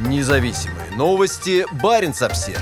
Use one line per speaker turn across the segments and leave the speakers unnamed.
Независимые новости. Барин обсерва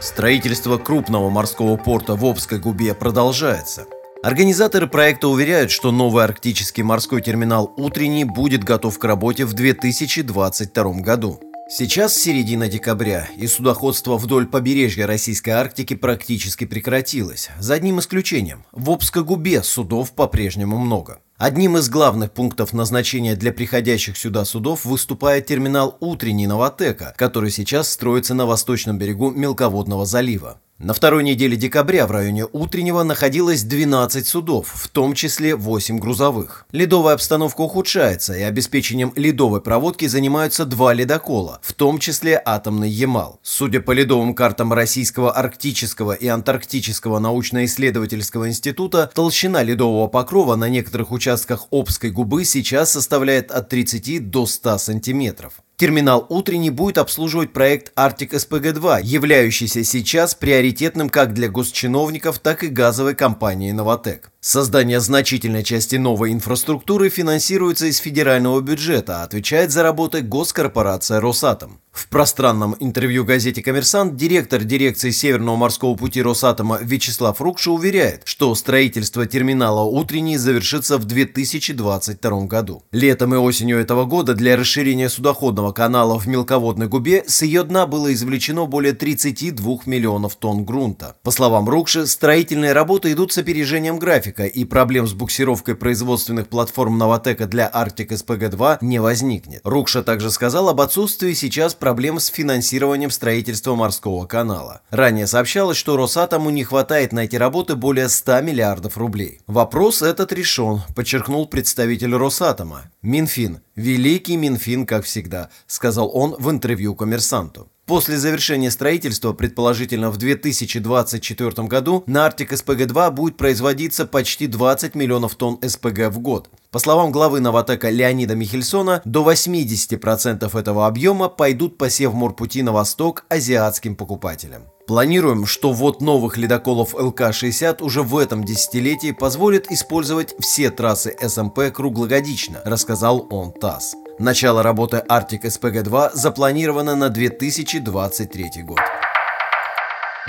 Строительство крупного морского порта в Обской губе продолжается. Организаторы проекта уверяют, что новый арктический морской терминал «Утренний» будет готов к работе в 2022 году. Сейчас середина декабря, и судоходство вдоль побережья Российской Арктики практически прекратилось, за одним исключением. В Обской губе судов по-прежнему много. Одним из главных пунктов назначения для приходящих сюда судов выступает терминал «Утренний Новотека», который сейчас строится на восточном берегу Мелководного залива. На второй неделе декабря в районе Утреннего находилось 12 судов, в том числе 8 грузовых. Ледовая обстановка ухудшается, и обеспечением ледовой проводки занимаются два ледокола, в том числе атомный Ямал. Судя по ледовым картам Российского арктического и антарктического научно-исследовательского института, толщина ледового покрова на некоторых участках Обской губы сейчас составляет от 30 до 100 сантиметров. Терминал «Утренний» будет обслуживать проект «Арктик СПГ-2», являющийся сейчас приоритетным как для госчиновников, так и газовой компании «Новотек». Создание значительной части новой инфраструктуры финансируется из федерального бюджета, отвечает за работы госкорпорация «Росатом». В пространном интервью газете «Коммерсант» директор дирекции Северного морского пути Росатома Вячеслав Рукша уверяет, что строительство терминала «Утренний» завершится в 2022 году. Летом и осенью этого года для расширения судоходного канала в мелководной губе с ее дна было извлечено более 32 миллионов тонн грунта. По словам Рукши, строительные работы идут с опережением графика и проблем с буксировкой производственных платформ «Новотека» для «Арктик СПГ-2» не возникнет. Рукша также сказал об отсутствии сейчас проблем с финансированием строительства морского канала. Ранее сообщалось, что Росатому не хватает на эти работы более 100 миллиардов рублей. Вопрос этот решен, подчеркнул представитель Росатома. Минфин. Великий Минфин, как всегда, сказал он в интервью коммерсанту. После завершения строительства, предположительно в 2024 году, на Арктик СПГ-2 будет производиться почти 20 миллионов тонн СПГ в год. По словам главы Новотека Леонида Михельсона, до 80% этого объема пойдут по Севморпути на восток азиатским покупателям. Планируем, что ввод новых ледоколов ЛК-60 уже в этом десятилетии позволит использовать все трассы СМП круглогодично, рассказал он ТАСС. Начало работы Arctic SPG-2 запланировано на 2023 год.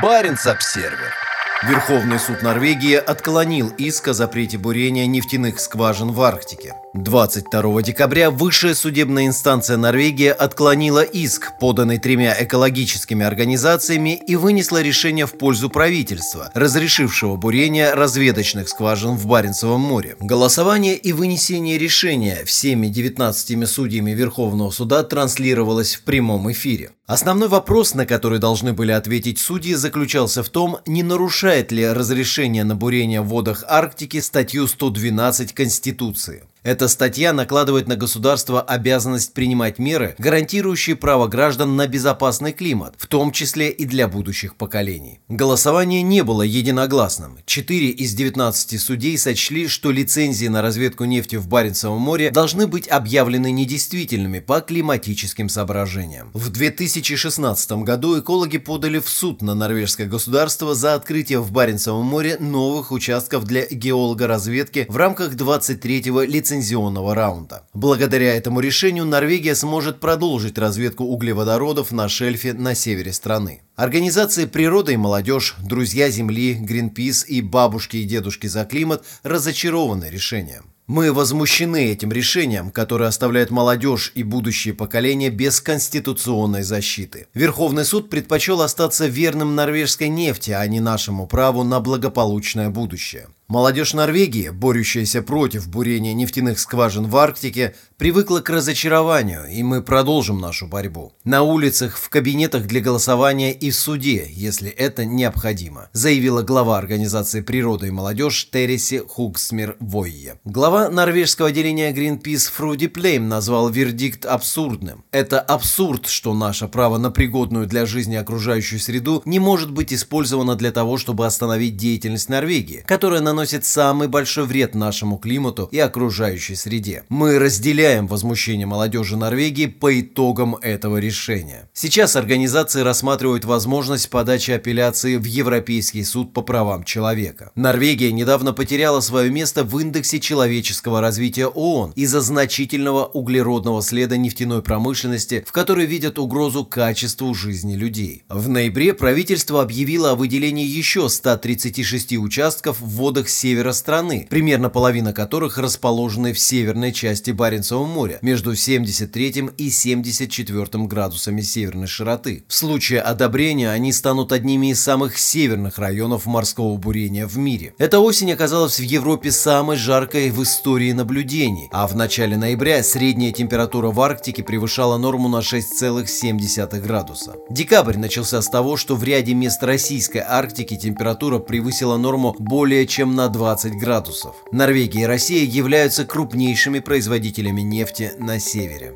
Баренц-Обсервер Верховный суд Норвегии отклонил иск о запрете бурения нефтяных скважин в Арктике. 22 декабря высшая судебная инстанция Норвегии отклонила иск, поданный тремя экологическими организациями, и вынесла решение в пользу правительства, разрешившего бурение разведочных скважин в Баренцевом море. Голосование и вынесение решения всеми 19 судьями Верховного суда транслировалось в прямом эфире. Основной вопрос, на который должны были ответить судьи, заключался в том, не нарушает ли разрешение на бурение в водах Арктики статью 112 Конституции. Эта статья накладывает на государство обязанность принимать меры, гарантирующие право граждан на безопасный климат, в том числе и для будущих поколений. Голосование не было единогласным. Четыре из 19 судей сочли, что лицензии на разведку нефти в Баренцевом море должны быть объявлены недействительными по климатическим соображениям. В 2016 году экологи подали в суд на норвежское государство за открытие в Баренцевом море новых участков для геологоразведки в рамках 23-го лицензии лицензионного раунда. Благодаря этому решению Норвегия сможет продолжить разведку углеводородов на шельфе на севере страны. Организации «Природа и молодежь», «Друзья Земли», «Гринпис» и «Бабушки и дедушки за климат» разочарованы решением. Мы возмущены этим решением, которое оставляет молодежь и будущие поколения без конституционной защиты. Верховный суд предпочел остаться верным норвежской нефти, а не нашему праву на благополучное будущее. Молодежь Норвегии, борющаяся против бурения нефтяных скважин в Арктике, привыкла к разочарованию, и мы продолжим нашу борьбу. На улицах, в кабинетах для голосования и в суде, если это необходимо, заявила глава Организации природы и молодежь Тереси Хугсмир Войе. Глава норвежского отделения Greenpeace Фруди Плейм назвал вердикт абсурдным. Это абсурд, что наше право на пригодную для жизни окружающую среду не может быть использовано для того, чтобы остановить деятельность Норвегии, которая на наносит самый большой вред нашему климату и окружающей среде. Мы разделяем возмущение молодежи Норвегии по итогам этого решения. Сейчас организации рассматривают возможность подачи апелляции в Европейский суд по правам человека. Норвегия недавно потеряла свое место в индексе человеческого развития ООН из-за значительного углеродного следа нефтяной промышленности, в которой видят угрозу качеству жизни людей. В ноябре правительство объявило о выделении еще 136 участков в водах севера страны, примерно половина которых расположены в северной части Баренцева моря, между 73 и 74 градусами северной широты. В случае одобрения они станут одними из самых северных районов морского бурения в мире. Эта осень оказалась в Европе самой жаркой в истории наблюдений, а в начале ноября средняя температура в Арктике превышала норму на 6,7 градуса. Декабрь начался с того, что в ряде мест российской Арктики температура превысила норму более чем на 20 градусов. Норвегия и Россия являются крупнейшими производителями нефти на севере.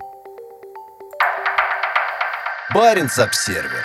Баренц-Обсервер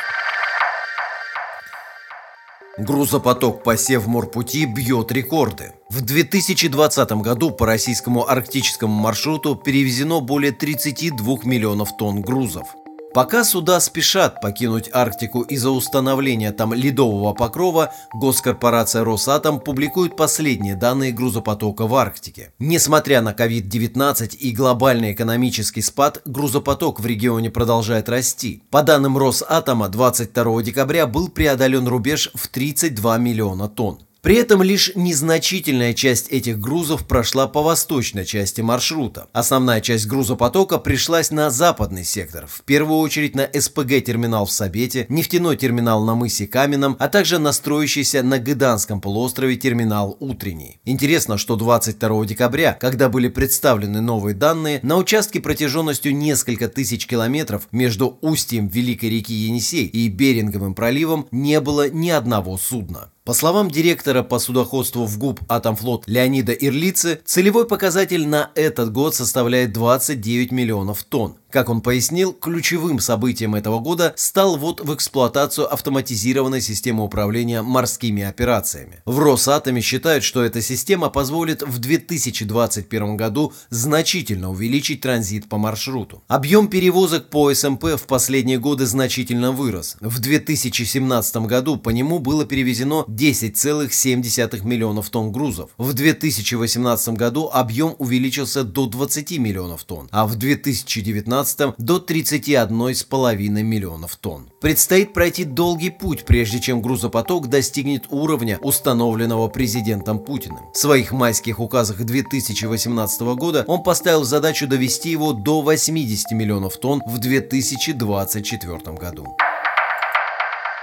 Грузопоток по Севморпути бьет рекорды. В 2020 году по российскому арктическому маршруту перевезено более 32 миллионов тонн грузов. Пока суда спешат покинуть Арктику из-за установления там ледового покрова, госкорпорация «Росатом» публикует последние данные грузопотока в Арктике. Несмотря на COVID-19 и глобальный экономический спад, грузопоток в регионе продолжает расти. По данным Росатома, 22 декабря был преодолен рубеж в 32 миллиона тонн. При этом лишь незначительная часть этих грузов прошла по восточной части маршрута. Основная часть грузопотока пришлась на западный сектор, в первую очередь на СПГ-терминал в Сабете, нефтяной терминал на мысе Каменном, а также на строящийся на Гыданском полуострове терминал Утренний. Интересно, что 22 декабря, когда были представлены новые данные, на участке протяженностью несколько тысяч километров между устьем Великой реки Енисей и Беринговым проливом не было ни одного судна. По словам директора по судоходству в ГУП «Атомфлот» Леонида Ирлицы, целевой показатель на этот год составляет 29 миллионов тонн. Как он пояснил, ключевым событием этого года стал ввод в эксплуатацию автоматизированной системы управления морскими операциями. В Росатоме считают, что эта система позволит в 2021 году значительно увеличить транзит по маршруту. Объем перевозок по СМП в последние годы значительно вырос. В 2017 году по нему было перевезено 10,7 миллионов тонн грузов. В 2018 году объем увеличился до 20 миллионов тонн, а в 2019 2017 до 31,5 миллионов тонн. Предстоит пройти долгий путь, прежде чем грузопоток достигнет уровня, установленного президентом Путиным. В своих майских указах 2018 года он поставил задачу довести его до 80 миллионов тонн в 2024 году.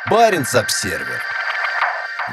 Баренц-Обсервер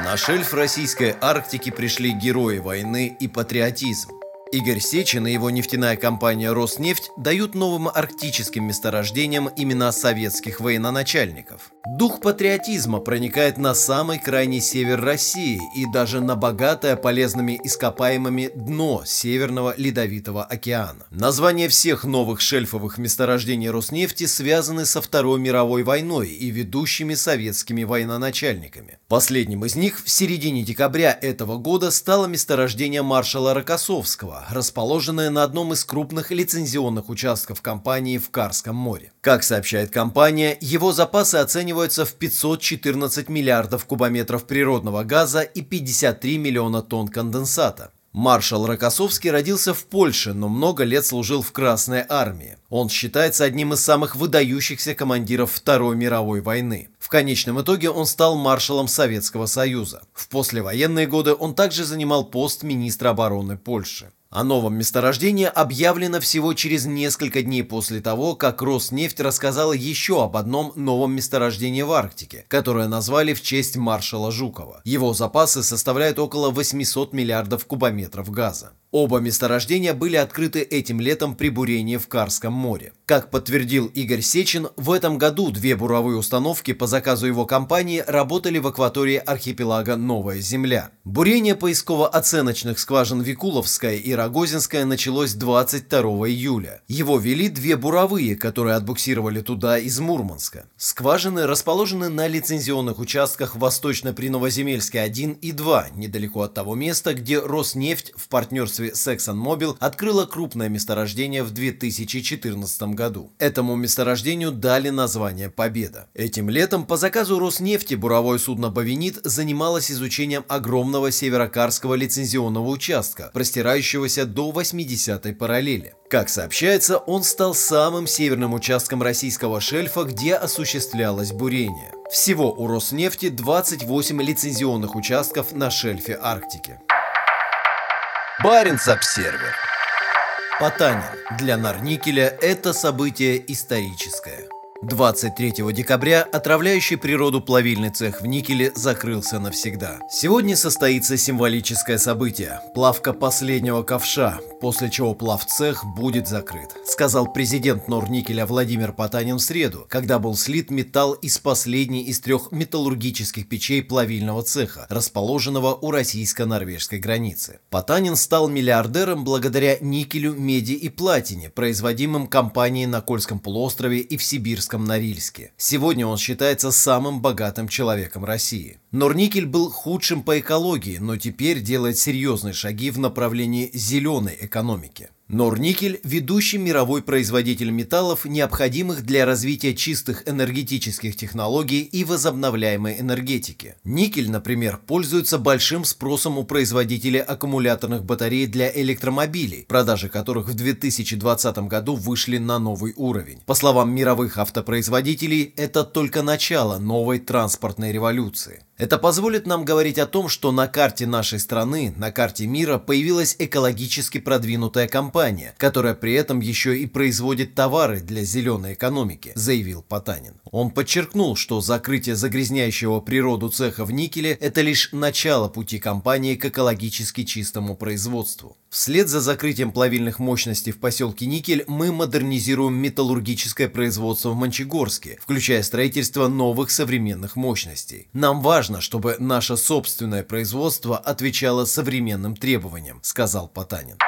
на шельф российской Арктики пришли герои войны и патриотизм. Игорь Сечин и его нефтяная компания «Роснефть» дают новым арктическим месторождениям имена советских военачальников. Дух патриотизма проникает на самый крайний север России и даже на богатое полезными ископаемыми дно Северного Ледовитого океана. Названия всех новых шельфовых месторождений Роснефти связаны со Второй мировой войной и ведущими советскими военачальниками. Последним из них в середине декабря этого года стало месторождение маршала Рокоссовского, расположенная на одном из крупных лицензионных участков компании в Карском море. Как сообщает компания, его запасы оцениваются в 514 миллиардов кубометров природного газа и 53 миллиона тонн конденсата. Маршал Рокоссовский родился в Польше, но много лет служил в Красной армии. Он считается одним из самых выдающихся командиров Второй мировой войны. В конечном итоге он стал маршалом Советского Союза. В послевоенные годы он также занимал пост министра обороны Польши. О новом месторождении объявлено всего через несколько дней после того, как Роснефть рассказала еще об одном новом месторождении в Арктике, которое назвали в честь маршала Жукова. Его запасы составляют около 800 миллиардов кубометров газа. Оба месторождения были открыты этим летом при бурении в Карском море. Как подтвердил Игорь Сечин, в этом году две буровые установки по заказу его компании работали в акватории архипелага Новая Земля. Бурение поисково-оценочных скважин Викуловская и Рогозинская началось 22 июля. Его вели две буровые, которые отбуксировали туда из Мурманска. Скважины расположены на лицензионных участках восточно-приновоземельской 1 и 2, недалеко от того места, где Роснефть в партнерстве производстве ExxonMobil открыла крупное месторождение в 2014 году. Этому месторождению дали название «Победа». Этим летом по заказу Роснефти буровое судно «Бавинит» занималось изучением огромного северокарского лицензионного участка, простирающегося до 80-й параллели. Как сообщается, он стал самым северным участком российского шельфа, где осуществлялось бурение. Всего у Роснефти 28 лицензионных участков на шельфе Арктики. Баренц-Обсервер Потанин. Для Нарникеля это событие историческое. 23 декабря отравляющий природу плавильный цех в Никеле закрылся навсегда. Сегодня состоится символическое событие – плавка последнего ковша, после чего плавцех будет закрыт, сказал президент Норникеля Владимир Потанин в среду, когда был слит металл из последней из трех металлургических печей плавильного цеха, расположенного у российско-норвежской границы. Потанин стал миллиардером благодаря никелю, меди и платине, производимым компанией на Кольском полуострове и в Сибирском Курском Норильске. Сегодня он считается самым богатым человеком России. Норникель был худшим по экологии, но теперь делает серьезные шаги в направлении зеленой экономики. Норникель – ведущий мировой производитель металлов, необходимых для развития чистых энергетических технологий и возобновляемой энергетики. Никель, например, пользуется большим спросом у производителей аккумуляторных батарей для электромобилей, продажи которых в 2020 году вышли на новый уровень. По словам мировых автопроизводителей, это только начало новой транспортной революции. Это позволит нам говорить о том, что на карте нашей страны, на карте мира появилась экологически продвинутая компания, которая при этом еще и производит товары для зеленой экономики, заявил Потанин. Он подчеркнул, что закрытие загрязняющего природу цеха в никеле – это лишь начало пути компании к экологически чистому производству. Вслед за закрытием плавильных мощностей в поселке Никель мы модернизируем металлургическое производство в Мончегорске, включая строительство новых современных мощностей. Нам важно, чтобы наше собственное производство отвечало современным требованиям, сказал Потанин.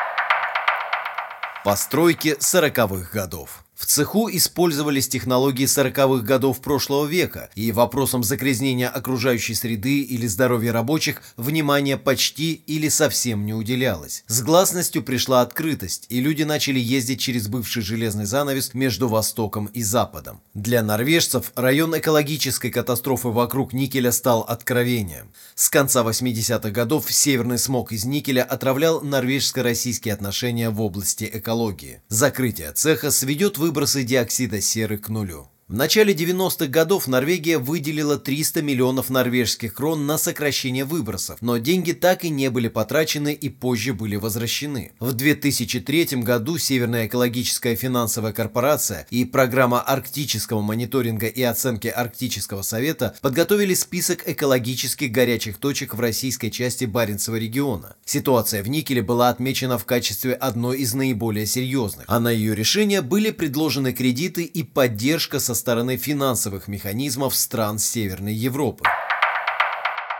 Постройки 40-х годов в цеху использовались технологии 40-х годов прошлого века, и вопросам загрязнения окружающей среды или здоровья рабочих внимания почти или совсем не уделялось. С гласностью пришла открытость, и люди начали ездить через бывший железный занавес между Востоком и Западом. Для норвежцев район экологической катастрофы вокруг никеля стал откровением. С конца 80-х годов северный смог из никеля отравлял норвежско-российские отношения в области экологии. Закрытие цеха сведет выбор выбросы диоксида серы к нулю. В начале 90-х годов Норвегия выделила 300 миллионов норвежских крон на сокращение выбросов, но деньги так и не были потрачены и позже были возвращены. В 2003 году Северная экологическая финансовая корпорация и программа арктического мониторинга и оценки Арктического совета подготовили список экологических горячих точек в российской части Баренцева региона. Ситуация в Никеле была отмечена в качестве одной из наиболее серьезных, а на ее решение были предложены кредиты и поддержка со стороны финансовых механизмов стран Северной Европы.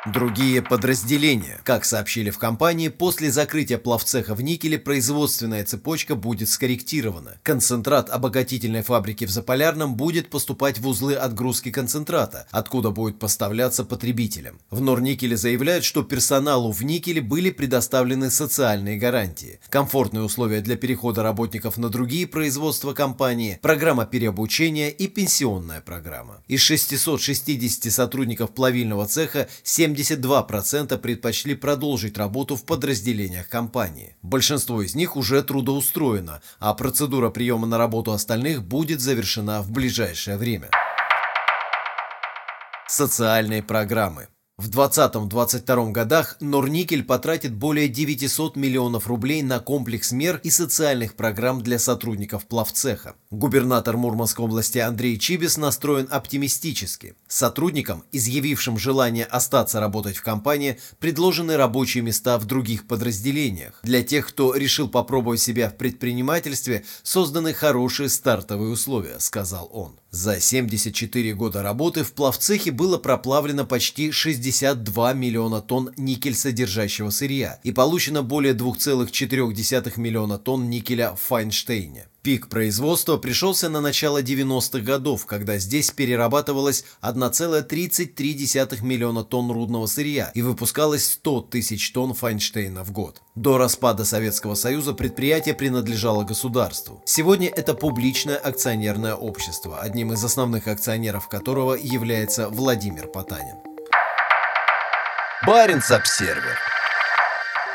Другие подразделения. Как сообщили в компании, после закрытия плавцеха в Никеле производственная цепочка будет скорректирована. Концентрат обогатительной фабрики в Заполярном будет поступать в узлы отгрузки концентрата, откуда будет поставляться потребителям. В Норникеле заявляют, что персоналу в Никеле были предоставлены социальные гарантии, комфортные условия для перехода работников на другие производства компании, программа переобучения и пенсионная программа. Из 660 сотрудников плавильного цеха 7 72% предпочли продолжить работу в подразделениях компании. Большинство из них уже трудоустроено, а процедура приема на работу остальных будет завершена в ближайшее время. Социальные программы в 2020-2022 годах Норникель потратит более 900 миллионов рублей на комплекс мер и социальных программ для сотрудников плавцеха. Губернатор Мурманской области Андрей Чибис настроен оптимистически. Сотрудникам, изъявившим желание остаться работать в компании, предложены рабочие места в других подразделениях. Для тех, кто решил попробовать себя в предпринимательстве, созданы хорошие стартовые условия, сказал он. За 74 года работы в плавцехе было проплавлено почти 60 62 миллиона тонн никель содержащего сырья и получено более 2,4 миллиона тонн никеля в Файнштейне. Пик производства пришелся на начало 90-х годов, когда здесь перерабатывалось 1,33 миллиона тонн рудного сырья и выпускалось 100 тысяч тонн Файнштейна в год. До распада Советского Союза предприятие принадлежало государству. Сегодня это публичное акционерное общество, одним из основных акционеров которого является Владимир Потанин. Баренц-обсервер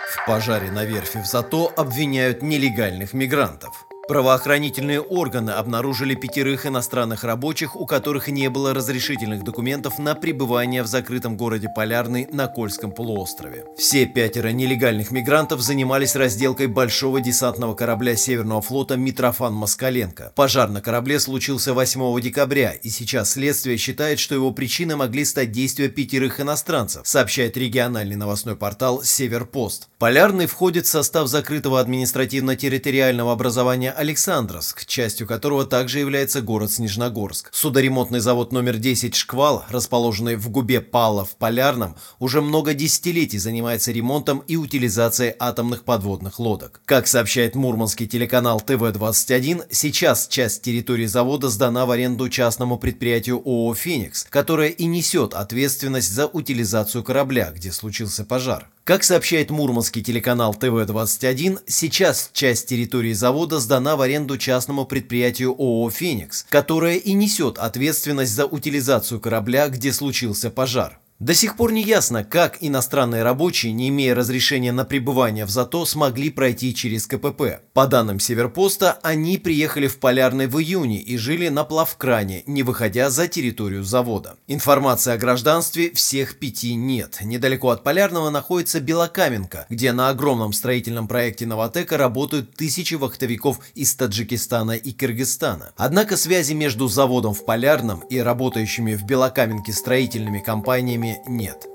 В пожаре на верфи в Зато обвиняют нелегальных мигрантов. Правоохранительные органы обнаружили пятерых иностранных рабочих, у которых не было разрешительных документов на пребывание в закрытом городе Полярный на Кольском полуострове. Все пятеро нелегальных мигрантов занимались разделкой большого десантного корабля Северного флота «Митрофан Москаленко». Пожар на корабле случился 8 декабря, и сейчас следствие считает, что его причиной могли стать действия пятерых иностранцев, сообщает региональный новостной портал «Северпост». Полярный входит в состав закрытого административно-территориального образования Александровск, частью которого также является город Снежногорск. Судоремонтный завод номер 10 «Шквал», расположенный в губе Пала в Полярном, уже много десятилетий занимается ремонтом и утилизацией атомных подводных лодок. Как сообщает мурманский телеканал ТВ-21, сейчас часть территории завода сдана в аренду частному предприятию ООО «Феникс», которое и несет ответственность за утилизацию корабля, где случился пожар. Как сообщает мурманский телеканал ТВ-21, сейчас часть территории завода сдана в аренду частному предприятию ООО «Феникс», которое и несет ответственность за утилизацию корабля, где случился пожар. До сих пор не ясно, как иностранные рабочие, не имея разрешения на пребывание в ЗАТО, смогли пройти через КПП. По данным Северпоста, они приехали в Полярный в июне и жили на плавкране, не выходя за территорию завода. Информации о гражданстве всех пяти нет. Недалеко от Полярного находится Белокаменка, где на огромном строительном проекте Новотека работают тысячи вахтовиков из Таджикистана и Кыргызстана. Однако связи между заводом в Полярном и работающими в Белокаменке строительными компаниями нет.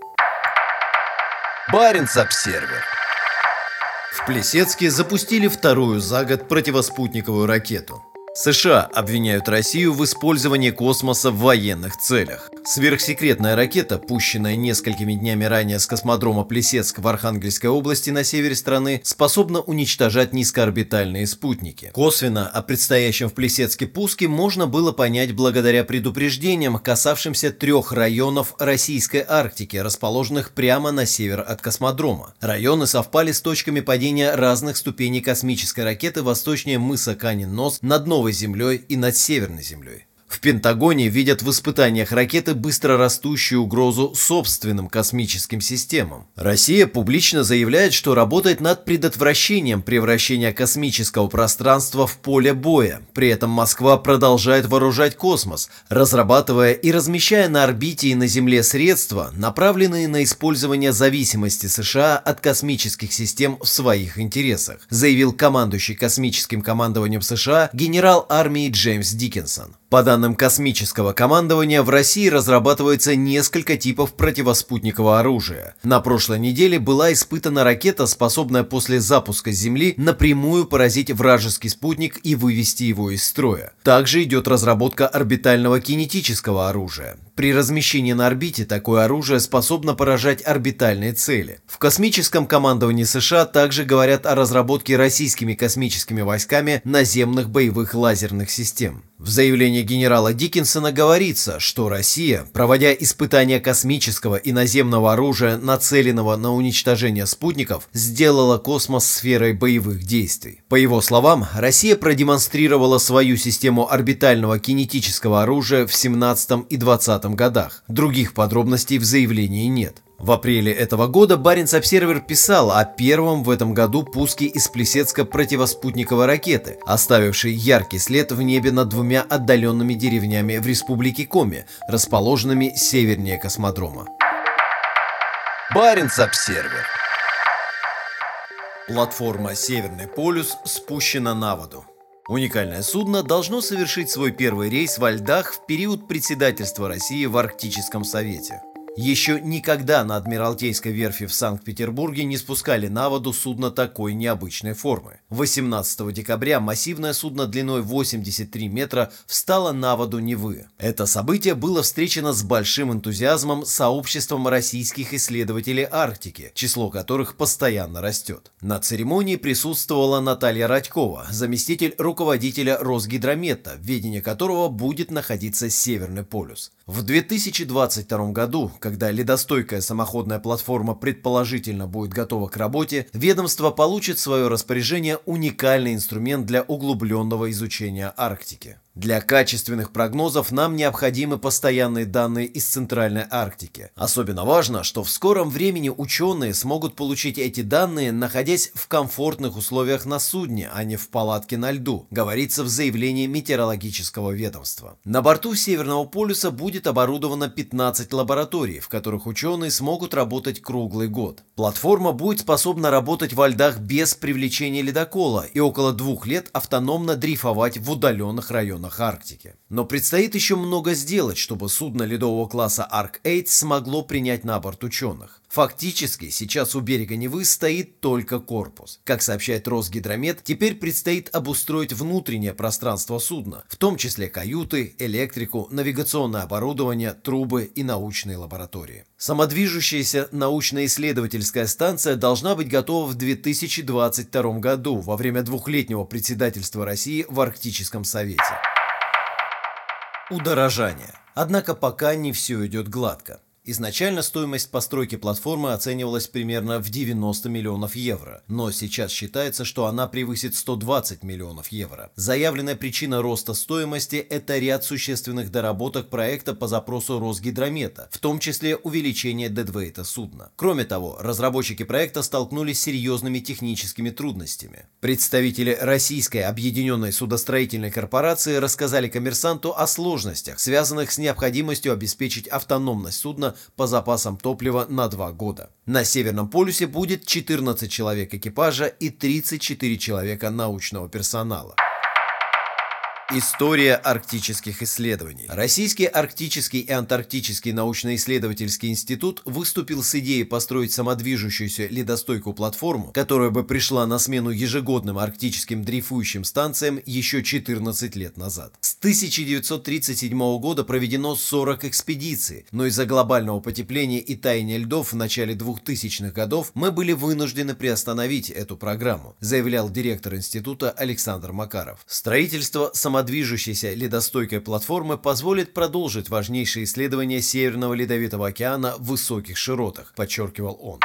Баренц-обсервер В Плесецке запустили вторую за год противоспутниковую ракету. США обвиняют Россию в использовании космоса в военных целях. Сверхсекретная ракета, пущенная несколькими днями ранее с космодрома Плесецк в Архангельской области на севере страны, способна уничтожать низкоорбитальные спутники. Косвенно о предстоящем в Плесецке пуске можно было понять благодаря предупреждениям, касавшимся трех районов российской Арктики, расположенных прямо на север от космодрома. Районы совпали с точками падения разных ступеней космической ракеты восточнее мыса Канин-Нос над Новой Землей и над Северной Землей. В Пентагоне видят в испытаниях ракеты быстро растущую угрозу собственным космическим системам. Россия публично заявляет, что работает над предотвращением превращения космического пространства в поле боя. При этом Москва продолжает вооружать космос, разрабатывая и размещая на орбите и на Земле средства, направленные на использование зависимости США от космических систем в своих интересах, заявил командующий космическим командованием США генерал армии Джеймс Диккенсон. По данным космического командования, в России разрабатывается несколько типов противоспутникового оружия. На прошлой неделе была испытана ракета, способная после запуска с Земли напрямую поразить вражеский спутник и вывести его из строя. Также идет разработка орбитального кинетического оружия. При размещении на орбите такое оружие способно поражать орбитальные цели. В космическом командовании США также говорят о разработке российскими космическими войсками наземных боевых лазерных систем. В заявлении генерала Диккенсона говорится, что Россия, проводя испытания космического и наземного оружия, нацеленного на уничтожение спутников, сделала космос сферой боевых действий. По его словам, Россия продемонстрировала свою систему орбитального кинетического оружия в 17 и 20 годах. Других подробностей в заявлении нет. В апреле этого года Баренц-Обсервер писал о первом в этом году пуске из Плесецка противоспутниковой ракеты, оставившей яркий след в небе над двумя отдаленными деревнями в республике Коми, расположенными севернее космодрома. Баренц-Обсервер Платформа «Северный полюс» спущена на воду. Уникальное судно должно совершить свой первый рейс во льдах в период председательства России в Арктическом совете. Еще никогда на Адмиралтейской верфи в Санкт-Петербурге не спускали на воду судно такой необычной формы. 18 декабря массивное судно длиной 83 метра встало на воду Невы. Это событие было встречено с большим энтузиазмом сообществом российских исследователей Арктики, число которых постоянно растет. На церемонии присутствовала Наталья Радькова, заместитель руководителя Росгидромета, в ведении которого будет находиться Северный полюс. В 2022 году, когда ледостойкая самоходная платформа предположительно будет готова к работе, ведомство получит в свое распоряжение уникальный инструмент для углубленного изучения Арктики. Для качественных прогнозов нам необходимы постоянные данные из Центральной Арктики. Особенно важно, что в скором времени ученые смогут получить эти данные, находясь в комфортных условиях на судне, а не в палатке на льду, говорится в заявлении метеорологического ведомства. На борту Северного полюса будет оборудовано 15 лабораторий, в которых ученые смогут работать круглый год. Платформа будет способна работать во льдах без привлечения ледокола и около двух лет автономно дрейфовать в удаленных районах районах Арктики. Но предстоит еще много сделать, чтобы судно ледового класса Арк-8 смогло принять на борт ученых. Фактически, сейчас у берега Невы стоит только корпус. Как сообщает Росгидромет, теперь предстоит обустроить внутреннее пространство судна, в том числе каюты, электрику, навигационное оборудование, трубы и научные лаборатории. Самодвижущаяся научно-исследовательская станция должна быть готова в 2022 году во время двухлетнего председательства России в Арктическом Совете. Удорожание. Однако пока не все идет гладко. Изначально стоимость постройки платформы оценивалась примерно в 90 миллионов евро, но сейчас считается, что она превысит 120 миллионов евро. Заявленная причина роста стоимости – это ряд существенных доработок проекта по запросу Росгидромета, в том числе увеличение дедвейта судна. Кроме того, разработчики проекта столкнулись с серьезными техническими трудностями. Представители Российской объединенной судостроительной корпорации рассказали коммерсанту о сложностях, связанных с необходимостью обеспечить автономность судна по запасам топлива на два года. На Северном полюсе будет 14 человек экипажа и 34 человека научного персонала. История арктических исследований. Российский арктический и антарктический научно-исследовательский институт выступил с идеей построить самодвижущуюся ледостойкую платформу, которая бы пришла на смену ежегодным арктическим дрейфующим станциям еще 14 лет назад. С 1937 года проведено 40 экспедиций, но из-за глобального потепления и таяния льдов в начале 2000-х годов мы были вынуждены приостановить эту программу, заявлял директор института Александр Макаров. Строительство самодвижущей самодвижущейся ледостойкой платформы позволит продолжить важнейшие исследования Северного Ледовитого океана в высоких широтах, подчеркивал он.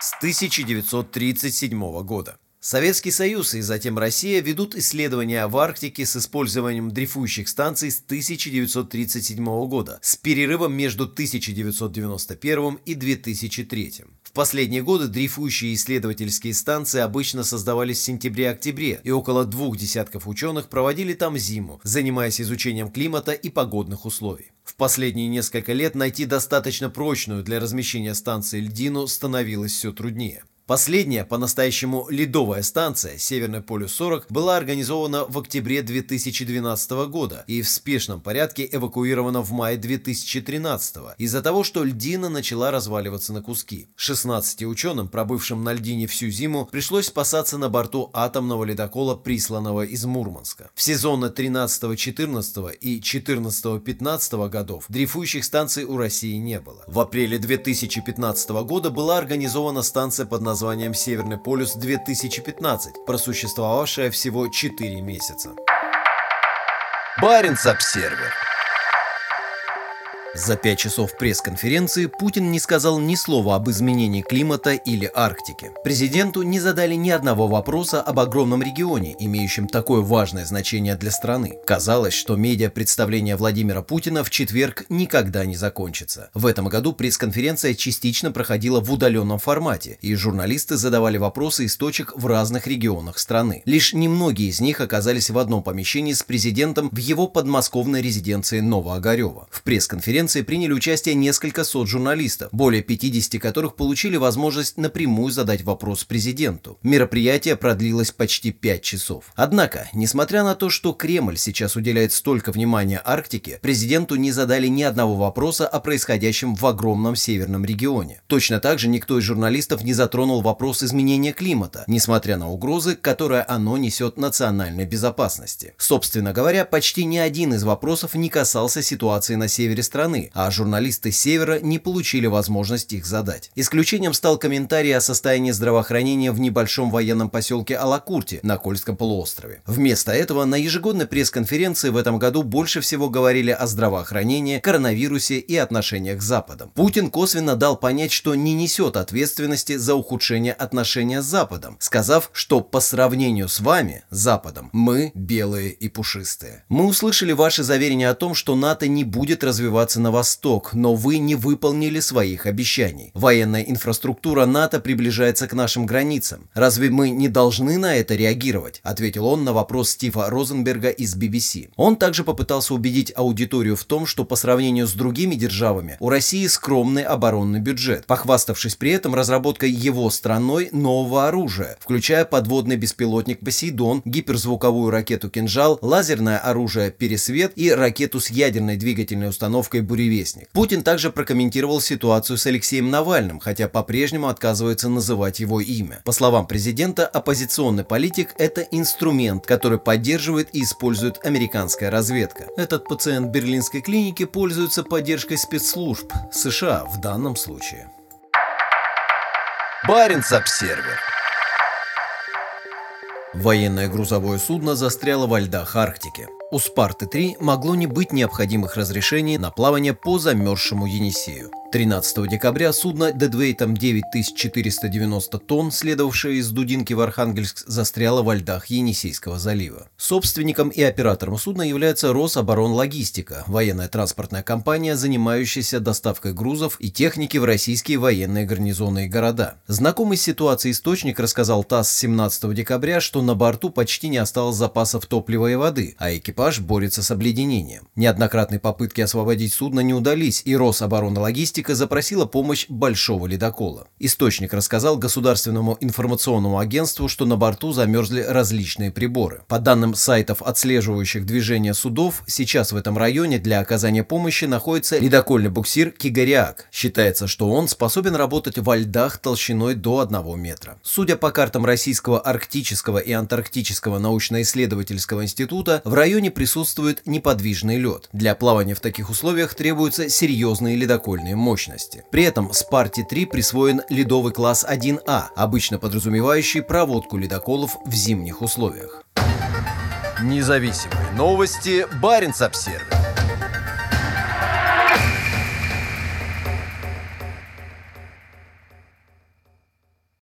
С 1937 года. Советский Союз и затем Россия ведут исследования в Арктике с использованием дрейфующих станций с 1937 года, с перерывом между 1991 и 2003. В последние годы дрейфующие исследовательские станции обычно создавались в сентябре-октябре, и около двух десятков ученых проводили там зиму, занимаясь изучением климата и погодных условий. В последние несколько лет найти достаточно прочную для размещения станции льдину становилось все труднее. Последняя по-настоящему ледовая станция Северный полюс-40 была организована в октябре 2012 года и в спешном порядке эвакуирована в мае 2013 из-за того, что льдина начала разваливаться на куски. 16 ученым, пробывшим на льдине всю зиму, пришлось спасаться на борту атомного ледокола, присланного из Мурманска. В сезоны 13-14 и 14-15 годов дрейфующих станций у России не было. В апреле 2015 года была организована станция под названием названием «Северный полюс-2015», просуществовавшая всего 4 месяца. Баренц-обсервер за пять часов пресс-конференции Путин не сказал ни слова об изменении климата или Арктике. Президенту не задали ни одного вопроса об огромном регионе, имеющем такое важное значение для страны. Казалось, что медиа-представление Владимира Путина в четверг никогда не закончится. В этом году пресс-конференция частично проходила в удаленном формате, и журналисты задавали вопросы из точек в разных регионах страны. Лишь немногие из них оказались в одном помещении с президентом в его подмосковной резиденции Новоогарева. В пресс-конференции конференции приняли участие несколько сот журналистов, более 50 которых получили возможность напрямую задать вопрос президенту. Мероприятие продлилось почти 5 часов. Однако, несмотря на то, что Кремль сейчас уделяет столько внимания Арктике, президенту не задали ни одного вопроса о происходящем в огромном северном регионе. Точно так же никто из журналистов не затронул вопрос изменения климата, несмотря на угрозы, которые оно несет национальной безопасности. Собственно говоря, почти ни один из вопросов не касался ситуации на севере страны, а журналисты севера не получили возможность их задать. Исключением стал комментарий о состоянии здравоохранения в небольшом военном поселке Алакурти на Кольском полуострове. Вместо этого на ежегодной пресс-конференции в этом году больше всего говорили о здравоохранении, коронавирусе и отношениях с Западом. Путин косвенно дал понять, что не несет ответственности за ухудшение отношения с Западом, сказав, что по сравнению с вами, Западом, мы белые и пушистые. Мы услышали ваши заверения о том, что НАТО не будет развиваться на восток, но вы не выполнили своих обещаний. Военная инфраструктура НАТО приближается к нашим границам. Разве мы не должны на это реагировать? Ответил он на вопрос Стива Розенберга из BBC. Он также попытался убедить аудиторию в том, что по сравнению с другими державами у России скромный оборонный бюджет, похваставшись при этом разработкой его страной нового оружия, включая подводный беспилотник «Посейдон», гиперзвуковую ракету «Кинжал», лазерное оружие «Пересвет» и ракету с ядерной двигательной установкой «Буревестник». Путин также прокомментировал ситуацию с Алексеем Навальным, хотя по-прежнему отказывается называть его имя. По словам президента, оппозиционный политик – это инструмент, который поддерживает и использует американская разведка. Этот пациент берлинской клиники пользуется поддержкой спецслужб США в данном случае.
Баренц-Обсервер
Военное грузовое судно застряло во льдах Арктики. У «Спарты-3» могло не быть необходимых разрешений на плавание по замерзшему Енисею. 13 декабря судно дедвейтом 9490 тонн, следовавшее из Дудинки в Архангельск, застряло во льдах Енисейского залива. Собственником и оператором судна является Рособоронлогистика, военная транспортная компания, занимающаяся доставкой грузов и техники в российские военные гарнизоны и города. Знакомый с ситуацией источник рассказал ТАСС 17 декабря, что на борту почти не осталось запасов топлива и воды, а экипаж борется с обледенением. Неоднократные попытки освободить судно не удались, и Рособоронлогистика Арктика запросила помощь большого ледокола. Источник рассказал государственному информационному агентству, что на борту замерзли различные приборы. По данным сайтов, отслеживающих движение судов, сейчас в этом районе для оказания помощи находится ледокольный буксир Кигариак. Считается, что он способен работать во льдах толщиной до 1 метра. Судя по картам Российского арктического и антарктического научно-исследовательского института, в районе присутствует неподвижный лед. Для плавания в таких условиях требуются серьезные ледокольные мощности мощности. При этом Спарте-3 присвоен ледовый класс 1А, обычно подразумевающий проводку ледоколов в зимних условиях.
Независимые новости. Баренц-Обсервис